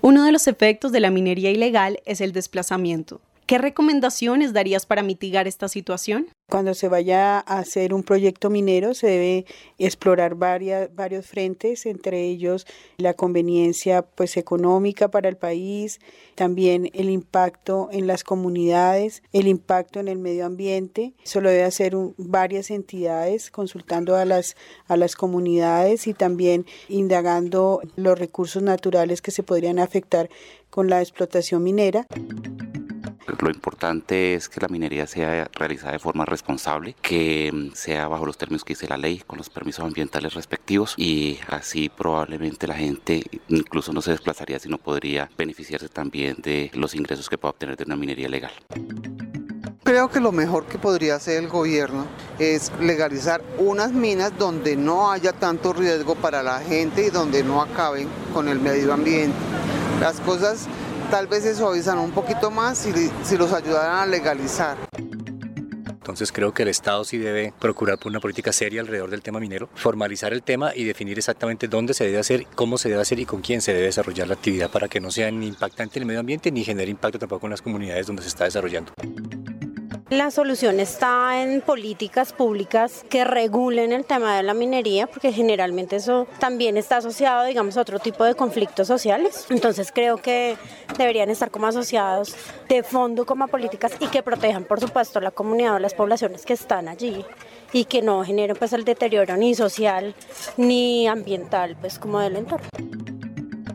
Uno de los efectos de la minería ilegal es el desplazamiento. ¿Qué recomendaciones darías para mitigar esta situación? Cuando se vaya a hacer un proyecto minero se debe explorar varias, varios frentes, entre ellos la conveniencia pues, económica para el país, también el impacto en las comunidades, el impacto en el medio ambiente. Eso lo debe hacer varias entidades consultando a las, a las comunidades y también indagando los recursos naturales que se podrían afectar con la explotación minera. Lo importante es que la minería sea realizada de forma responsable, que mm, sea bajo los términos que dice la ley, con los permisos ambientales respectivos y así probablemente la gente incluso no se desplazaría, sino podría beneficiarse también de los ingresos que pueda obtener de una minería legal. Creo que lo mejor que podría hacer el gobierno es legalizar unas minas donde no haya tanto riesgo para la gente y donde no acaben con el medio ambiente. Las cosas tal vez se suavizan un poquito más si, si los ayudaran a legalizar. Entonces creo que el Estado sí debe procurar una política seria alrededor del tema minero, formalizar el tema y definir exactamente dónde se debe hacer, cómo se debe hacer y con quién se debe desarrollar la actividad para que no sea ni impactante en el medio ambiente ni genere impacto tampoco en las comunidades donde se está desarrollando. La solución está en políticas públicas que regulen el tema de la minería, porque generalmente eso también está asociado, digamos, a otro tipo de conflictos sociales. Entonces creo que deberían estar como asociados de fondo como políticas y que protejan, por supuesto, la comunidad o las poblaciones que están allí y que no generen pues el deterioro ni social ni ambiental pues como del entorno.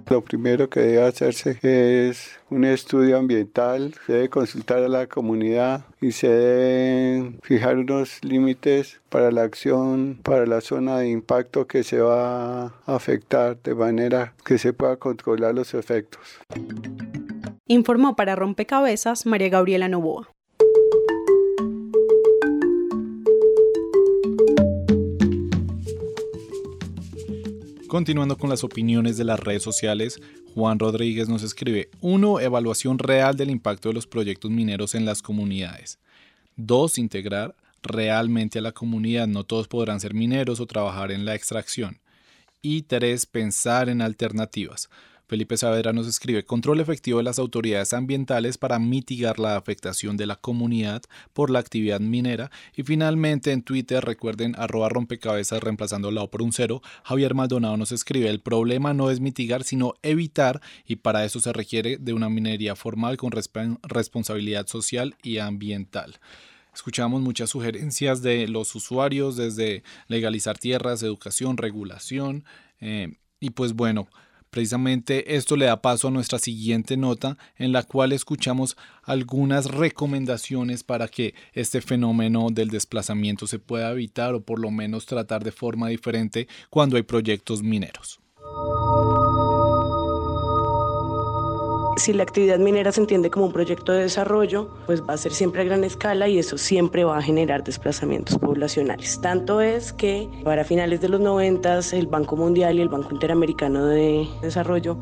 Lo primero que debe hacerse es un estudio ambiental, se debe consultar a la comunidad y se deben fijar unos límites para la acción, para la zona de impacto que se va a afectar de manera que se pueda controlar los efectos. Informó para Rompecabezas María Gabriela Novoa. Continuando con las opiniones de las redes sociales, Juan Rodríguez nos escribe 1. Evaluación real del impacto de los proyectos mineros en las comunidades. 2. Integrar realmente a la comunidad. No todos podrán ser mineros o trabajar en la extracción. Y 3. Pensar en alternativas. Felipe Saavedra nos escribe control efectivo de las autoridades ambientales para mitigar la afectación de la comunidad por la actividad minera. Y finalmente en Twitter recuerden arroba rompecabezas reemplazando la O por un cero. Javier Maldonado nos escribe el problema no es mitigar sino evitar y para eso se requiere de una minería formal con responsabilidad social y ambiental. Escuchamos muchas sugerencias de los usuarios desde legalizar tierras, educación, regulación eh, y pues bueno, Precisamente esto le da paso a nuestra siguiente nota en la cual escuchamos algunas recomendaciones para que este fenómeno del desplazamiento se pueda evitar o por lo menos tratar de forma diferente cuando hay proyectos mineros. Si la actividad minera se entiende como un proyecto de desarrollo, pues va a ser siempre a gran escala y eso siempre va a generar desplazamientos poblacionales. Tanto es que para finales de los 90 el Banco Mundial y el Banco Interamericano de Desarrollo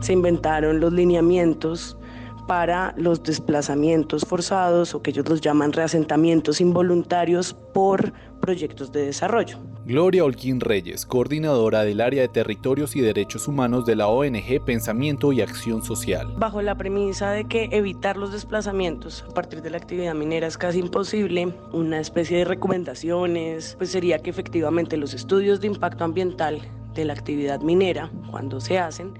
se inventaron los lineamientos para los desplazamientos forzados o que ellos los llaman reasentamientos involuntarios por proyectos de desarrollo. Gloria Olquín Reyes, coordinadora del área de territorios y derechos humanos de la ONG Pensamiento y Acción Social. Bajo la premisa de que evitar los desplazamientos a partir de la actividad minera es casi imposible, una especie de recomendaciones pues sería que efectivamente los estudios de impacto ambiental de la actividad minera, cuando se hacen,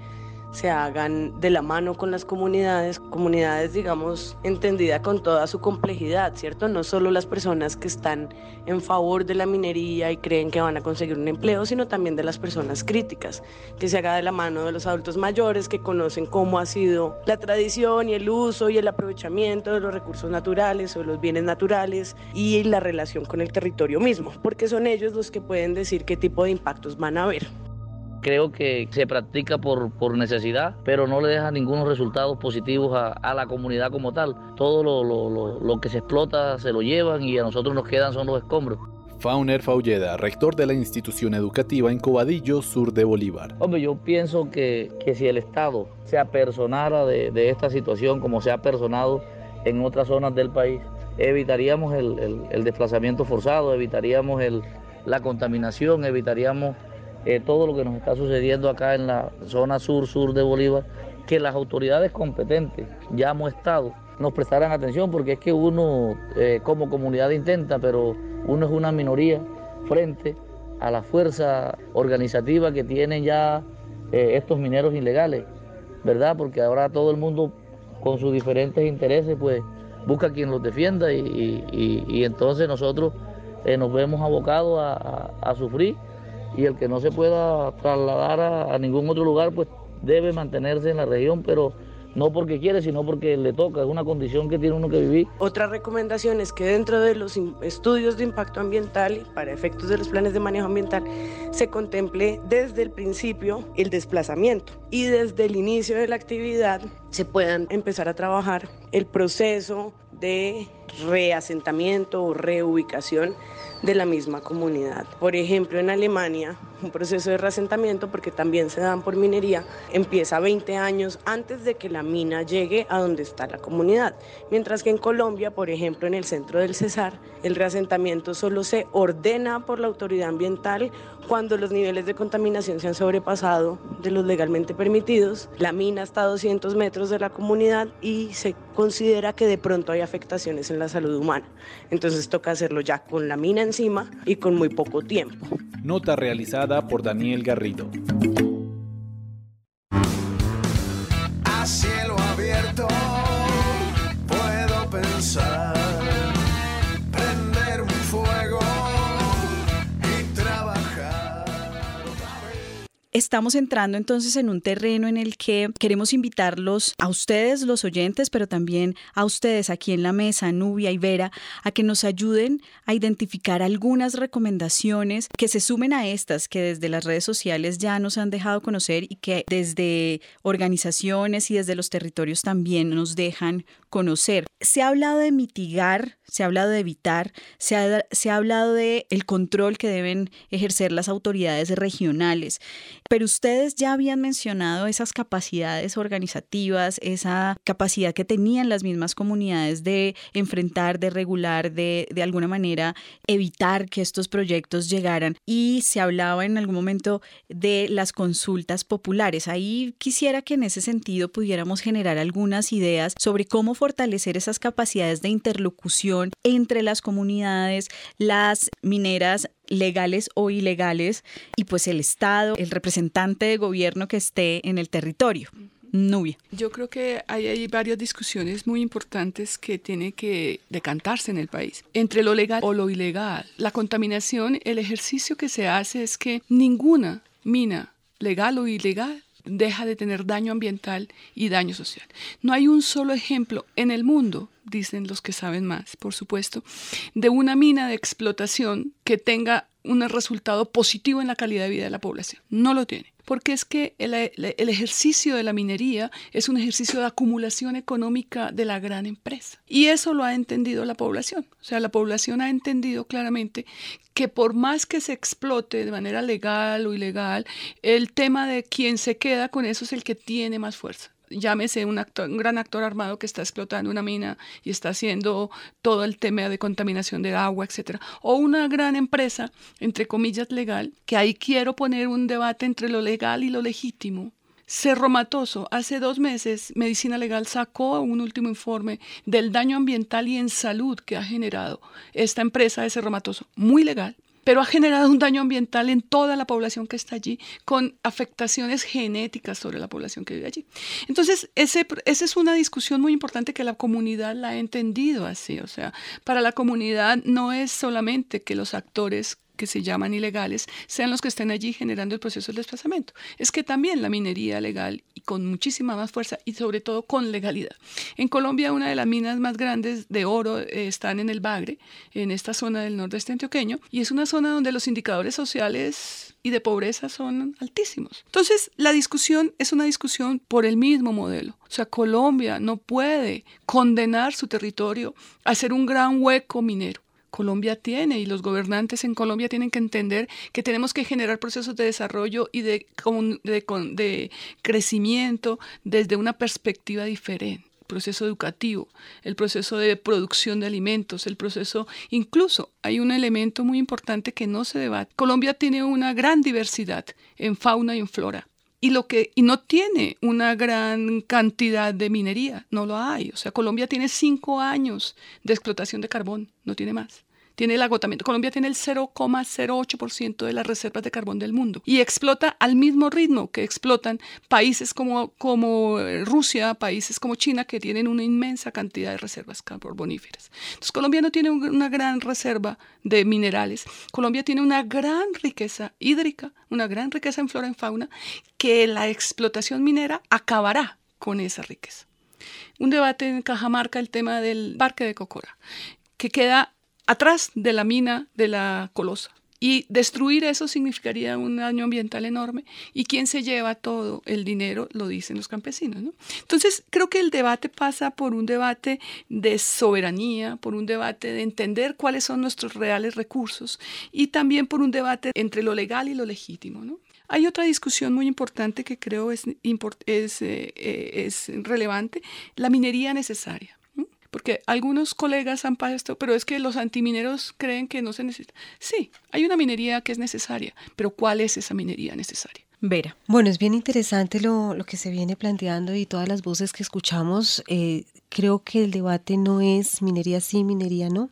se hagan de la mano con las comunidades, comunidades digamos entendida con toda su complejidad, ¿cierto? No solo las personas que están en favor de la minería y creen que van a conseguir un empleo, sino también de las personas críticas, que se haga de la mano de los adultos mayores que conocen cómo ha sido la tradición y el uso y el aprovechamiento de los recursos naturales o los bienes naturales y la relación con el territorio mismo, porque son ellos los que pueden decir qué tipo de impactos van a haber. Creo que se practica por, por necesidad, pero no le deja ningunos resultados positivos a, la comunidad como tal. Todo lo, lo, lo, que se explota se lo llevan y a nosotros nos quedan son los escombros. Fauner Faulleda, rector de la institución educativa en Cobadillo, sur de Bolívar. Hombre, yo pienso que, que si el Estado se apersonara de, de, esta situación como se ha personado en otras zonas del país, evitaríamos el, el, el desplazamiento forzado, evitaríamos el, la contaminación, evitaríamos eh, todo lo que nos está sucediendo acá en la zona sur-sur de Bolívar, que las autoridades competentes, ya hemos estado, nos prestaran atención, porque es que uno eh, como comunidad intenta, pero uno es una minoría frente a la fuerza organizativa que tienen ya eh, estos mineros ilegales, ¿verdad? Porque ahora todo el mundo con sus diferentes intereses, pues busca quien los defienda y, entonces nosotros nos vemos abocados a sufrir y el que no se pueda trasladar a, ningún otro lugar, pues debe mantenerse en la región, pero no porque quiere, sino porque le toca, es una condición que tiene uno que vivir. Otra recomendación es que dentro de los estudios de impacto ambiental y para efectos de los planes de manejo ambiental se contemple desde el principio el desplazamiento y desde el inicio de la actividad se puedan empezar a trabajar el proceso de reasentamiento o reubicación de la misma comunidad. Por ejemplo, en Alemania, un proceso de reasentamiento, porque también se dan por minería, empieza 20 años antes de que la mina llegue a donde está la comunidad. Mientras que en Colombia, por ejemplo, en el centro del Cesar, el reasentamiento solo se ordena por la autoridad ambiental cuando los niveles de contaminación se han sobrepasado de los legalmente permitidos, la mina está a 200 metros de la comunidad y se considera que de pronto hay afectaciones en la salud humana. Entonces toca hacerlo ya con la mina encima y con muy poco tiempo. Nota realizada por Daniel Garrido. Estamos entrando entonces en un terreno en el que queremos invitarlos a ustedes, los oyentes, pero también a ustedes aquí en la mesa, Nubia y Vera, a que nos ayuden a identificar algunas recomendaciones que se sumen a estas que desde las redes sociales ya nos han dejado conocer y que desde organizaciones y desde los territorios también nos dejan conocer. Se ha hablado de mitigar, se ha hablado de evitar, se ha, se ha hablado de el control que deben ejercer las autoridades regionales, pero ustedes ya habían mencionado esas capacidades organizativas, esa capacidad que tenían las mismas comunidades de enfrentar, de regular, de, de alguna manera evitar que estos proyectos llegaran. Y se hablaba en algún momento de las consultas populares. Ahí quisiera que en ese sentido pudiéramos generar algunas ideas sobre cómo fortalecer esas capacidades de interlocución entre las comunidades, las mineras legales o ilegales y pues el Estado, el representante de gobierno que esté en el territorio. Nubia. Yo creo que hay, hay, varias discusiones muy importantes que tienen que decantarse en el país. Entre lo legal o lo ilegal. La contaminación, el ejercicio que se hace es que ninguna mina, legal o ilegal, deja de tener daño ambiental y daño social. No hay un solo ejemplo en el mundo, dicen los que saben más, por supuesto, de una mina de explotación que tenga un resultado positivo en la calidad de vida de la población. No lo tiene porque es que el, ejercicio de la minería es un ejercicio de acumulación económica de la gran empresa. Y eso lo ha entendido la población. O sea, la población ha entendido claramente que por más que se explote de manera legal o ilegal, el tema de quién se queda con eso es el que tiene más fuerza llámese un, gran actor armado que está explotando una mina y está haciendo todo el tema de contaminación de agua, etcétera, o una gran empresa, entre comillas, legal, que ahí quiero poner un debate entre lo legal y lo legítimo. Cerro Matoso, hace dos meses, Medicina Legal sacó un último informe del daño ambiental y en salud que ha generado esta empresa de Cerro Matoso, muy legal, pero ha generado un daño ambiental en toda la población que está allí, con afectaciones genéticas sobre la población que vive allí. Entonces, ese, esa es una discusión muy importante que la comunidad la ha entendido así. O sea, para la comunidad no es solamente que los actores que se llaman ilegales sean los que estén allí generando el proceso del desplazamiento. Es que también la minería legal y con muchísima más fuerza y sobre todo con legalidad. En Colombia una de las minas más grandes de oro eh, están en el Bagre, en esta zona del nordeste antioqueño, y es una zona donde los indicadores sociales y de pobreza son altísimos. Entonces, la discusión es una discusión por el mismo modelo. O sea, Colombia no puede condenar su territorio a ser un gran hueco minero. Colombia tiene y los gobernantes en Colombia tienen que entender que tenemos que generar procesos de desarrollo y de, crecimiento desde una perspectiva diferente proceso educativo, el proceso de producción de alimentos, el proceso, incluso hay un elemento muy importante que no se debate. Colombia tiene una gran diversidad en fauna y en flora. Y, lo que, y no tiene una gran cantidad de minería, no lo hay. O sea, Colombia tiene cinco años de explotación de carbón, no tiene más tiene el agotamiento. Colombia tiene el 0,08% de las reservas de carbón del mundo y explota al mismo ritmo que explotan países como, como eh, Rusia, países como China, que tienen una inmensa cantidad de reservas carboníferas. Entonces, Colombia no tiene una gran reserva de minerales. Colombia tiene una gran riqueza hídrica, una gran riqueza en flora y fauna, que la explotación minera acabará con esa riqueza. Un debate en Cajamarca, el tema del parque de Cocora, que queda atrás de la mina de la Colosa. Y destruir eso significaría un daño ambiental enorme. ¿Y quién se lleva todo el dinero? Lo dicen los campesinos. ¿no? Entonces, creo que el debate pasa por un debate de soberanía, por un debate de entender cuáles son nuestros reales recursos y también por un debate entre lo legal y lo legítimo. Hay otra discusión muy importante que creo es, eh, eh, es relevante, la minería necesaria porque algunos colegas han puesto, pero es que los antimineros creen que no se necesita. Sí, hay una minería que es necesaria, pero ¿cuál es esa minería necesaria? Vera. Bueno, es bien interesante lo, lo que se viene planteando y todas las voces que escuchamos. Eh, creo que el debate no es minería sí, minería no.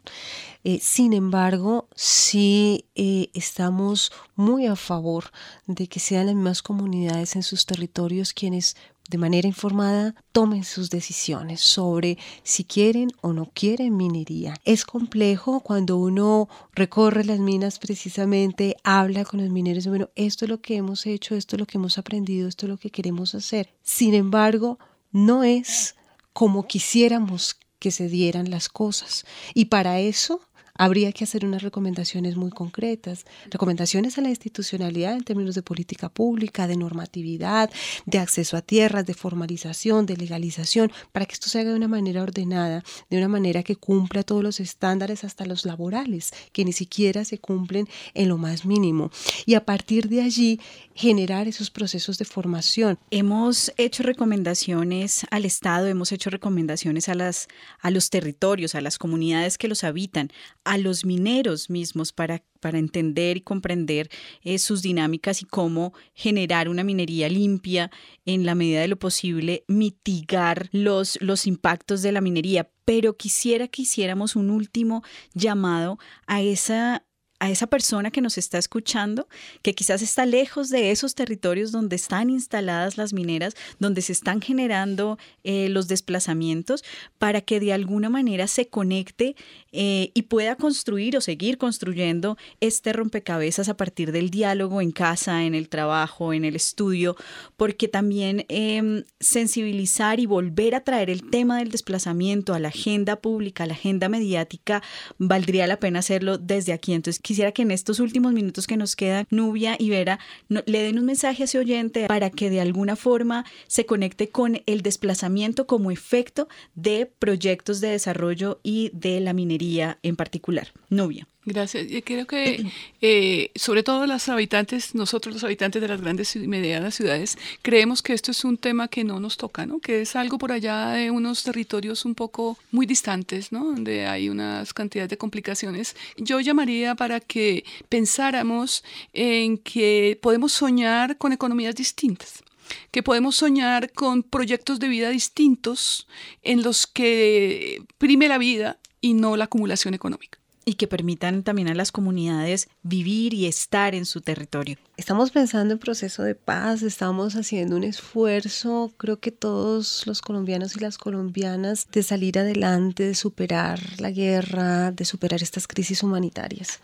Eh, sin embargo, sí eh, estamos muy a favor de que sean las mismas comunidades en sus territorios quienes de manera informada tomen sus decisiones sobre si quieren o no quieren minería. Es complejo cuando uno recorre las minas precisamente, habla con los mineros, bueno, esto es lo que hemos hecho, esto es lo que hemos aprendido, esto es lo que queremos hacer. Sin embargo, no es como quisiéramos que se dieran las cosas. Y para eso habría que hacer unas recomendaciones muy concretas, recomendaciones a la institucionalidad en términos de política pública, de normatividad, de acceso a tierras, de formalización, de legalización, para que esto se haga de una manera ordenada, de una manera que cumpla todos los estándares, hasta los laborales, que ni siquiera se cumplen en lo más mínimo. Y a partir de allí generar esos procesos de formación. Hemos hecho recomendaciones al Estado, hemos hecho recomendaciones a, las, a los territorios, a las comunidades que los habitan, a los mineros mismos para, para entender y comprender eh, sus dinámicas y cómo generar una minería limpia en la medida de lo posible, mitigar los, los impactos de la minería. Pero quisiera que hiciéramos un último llamado a esa a esa persona que nos está escuchando, que quizás está lejos de esos territorios donde están instaladas las mineras, donde se están generando eh, los desplazamientos, para que de alguna manera se conecte eh, y pueda construir o seguir construyendo este rompecabezas a partir del diálogo en casa, en el trabajo, en el estudio, porque también em, sensibilizar y volver a traer el tema del desplazamiento a la agenda pública, a la agenda mediática, valdría la pena hacerlo desde aquí. Entonces, quisiera que en estos últimos minutos que nos quedan, Nubia y Vera le den un mensaje a ese oyente para que de alguna forma se conecte con el desplazamiento como efecto de proyectos de desarrollo y de la minería en particular. Nubia. Gracias. Yo creo que eh, sobre todo los habitantes, nosotros los habitantes de las grandes y medianas ciudades, creemos que esto es un tema que no nos toca, ¿no? que es algo por allá de unos territorios un poco muy distantes, ¿no? donde hay unas cantidades de complicaciones. Yo llamaría para que pensáramos en que podemos soñar con economías distintas que podemos soñar con proyectos de vida distintos en los que prime la vida y no la acumulación económica y que permitan también a las comunidades vivir y estar en su territorio. Estamos pensando en proceso de paz, estamos haciendo un esfuerzo, creo que todos los colombianos y las colombianas, de salir adelante, de superar la guerra, de superar estas crisis humanitarias.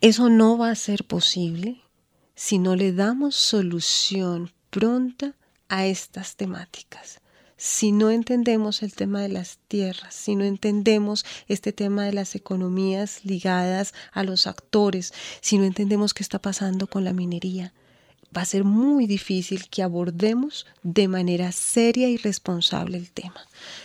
Eso no va a ser posible si no le damos solución pronta a estas temáticas si no entendemos el tema de las tierras, si no entendemos este tema de las economías ligadas a los actores, si no entendemos qué está pasando con la minería, va a ser muy difícil que abordemos de manera seria y responsable el tema.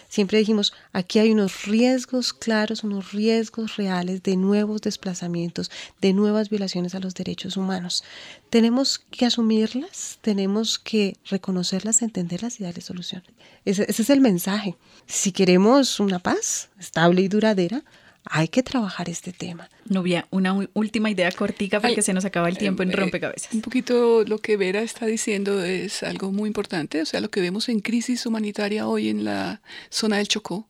Siempre dijimos, aquí hay unos riesgos claros, unos riesgos reales de nuevos desplazamientos, de nuevas violaciones a los derechos humanos. Tenemos que asumirlas, tenemos que reconocerlas, entenderlas y darle solución. Ese, ese es el mensaje. Si queremos una paz estable y duradera, hay que trabajar este tema. Novia, una última idea cortica porque se nos acaba el tiempo en eh, rompecabezas. Un poquito lo que Vera está diciendo es algo muy importante, o sea, lo que vemos en crisis humanitaria hoy en la zona del Chocó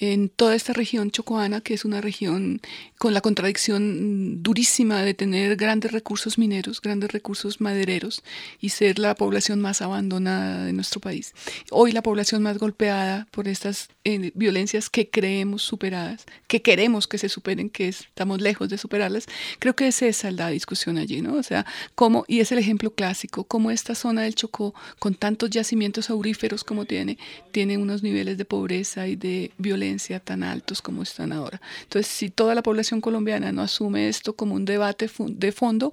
en toda esta región chocoana, que es una región con la contradicción durísima de tener grandes recursos mineros, grandes recursos madereros y ser la población más abandonada de nuestro país. Hoy la población más golpeada por estas eh, violencias que creemos superadas, que queremos que se superen, que estamos lejos de superarlas. Creo que es esa la discusión allí, ¿no? O sea, cómo, y es el ejemplo clásico, cómo esta zona del Chocó, con tantos yacimientos auríferos como tiene, tiene unos niveles de pobreza y de violencia tan altos como están ahora. Entonces, si toda la población colombiana no asume esto como un debate de fondo,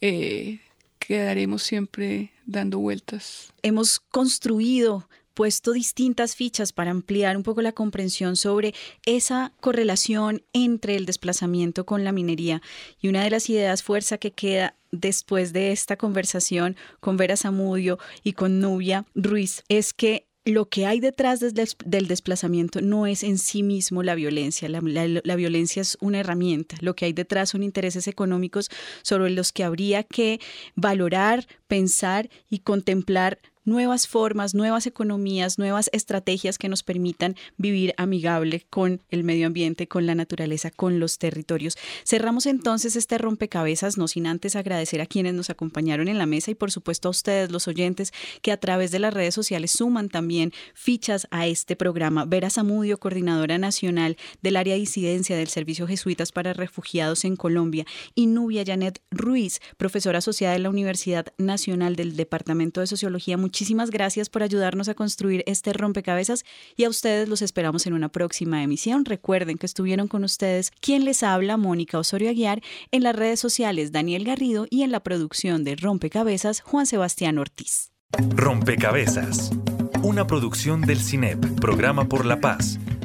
eh, quedaremos siempre dando vueltas. Hemos construido puesto distintas fichas para ampliar un poco la comprensión sobre esa correlación entre el desplazamiento con la minería. Y una de las ideas fuerza que queda después de esta conversación con Vera Zamudio y con Nubia Ruiz es que lo que hay detrás del desplazamiento no es en sí mismo la violencia. La, la, violencia es una herramienta. Lo que hay detrás son intereses económicos sobre los que habría que valorar, pensar y contemplar nuevas formas, nuevas economías, nuevas estrategias que nos permitan vivir amigable con el medio ambiente, con la naturaleza, con los territorios. Cerramos entonces este rompecabezas, no sin antes agradecer a quienes nos acompañaron en la mesa y por supuesto a ustedes, los oyentes, que a través de las redes sociales suman también fichas a este programa. Vera Zamudio, coordinadora nacional del área de incidencia del Servicio Jesuitas para Refugiados en Colombia, y Nubia Janet Ruiz, profesora asociada de la Universidad Nacional del Departamento de Sociología muchísimas gracias por ayudarnos a construir este rompecabezas y a ustedes los esperamos en una próxima emisión. Recuerden que estuvieron con ustedes quien les habla, Mónica Osorio Aguiar, en las redes sociales Daniel Garrido y en la producción de Rompecabezas Juan Sebastián Ortiz. Rompecabezas, una producción del CINEP, Programa por la Paz,